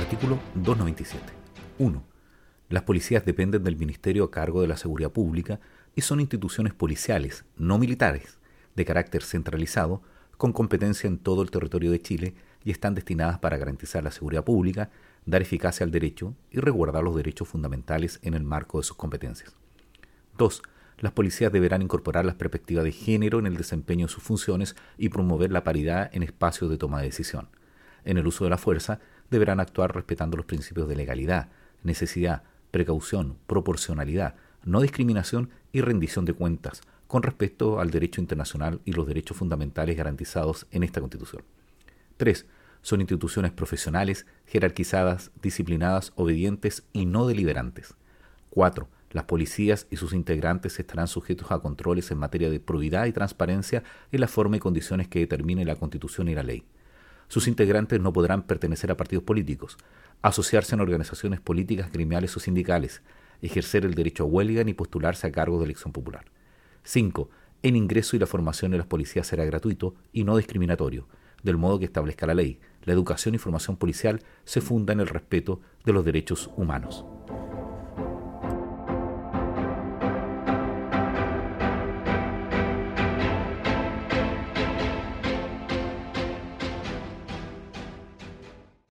Artículo 297. 1. Las policías dependen del Ministerio a cargo de la Seguridad Pública y son instituciones policiales, no militares, de carácter centralizado, con competencia en todo el territorio de Chile y están destinadas para garantizar la seguridad pública, dar eficacia al derecho y resguardar los derechos fundamentales en el marco de sus competencias. 2. Las policías deberán incorporar las perspectivas de género en el desempeño de sus funciones y promover la paridad en espacios de toma de decisión. En el uso de la fuerza, deberán actuar respetando los principios de legalidad, necesidad, precaución, proporcionalidad, no discriminación y rendición de cuentas con respecto al derecho internacional y los derechos fundamentales garantizados en esta Constitución. 3. Son instituciones profesionales, jerarquizadas, disciplinadas, obedientes y no deliberantes. 4. Las policías y sus integrantes estarán sujetos a controles en materia de probidad y transparencia en la forma y condiciones que determine la Constitución y la ley. Sus integrantes no podrán pertenecer a partidos políticos, asociarse en organizaciones políticas, gremiales o sindicales, ejercer el derecho a huelga ni postularse a cargo de elección popular. 5. El ingreso y la formación de las policías será gratuito y no discriminatorio, del modo que establezca la ley. La educación y formación policial se funda en el respeto de los derechos humanos.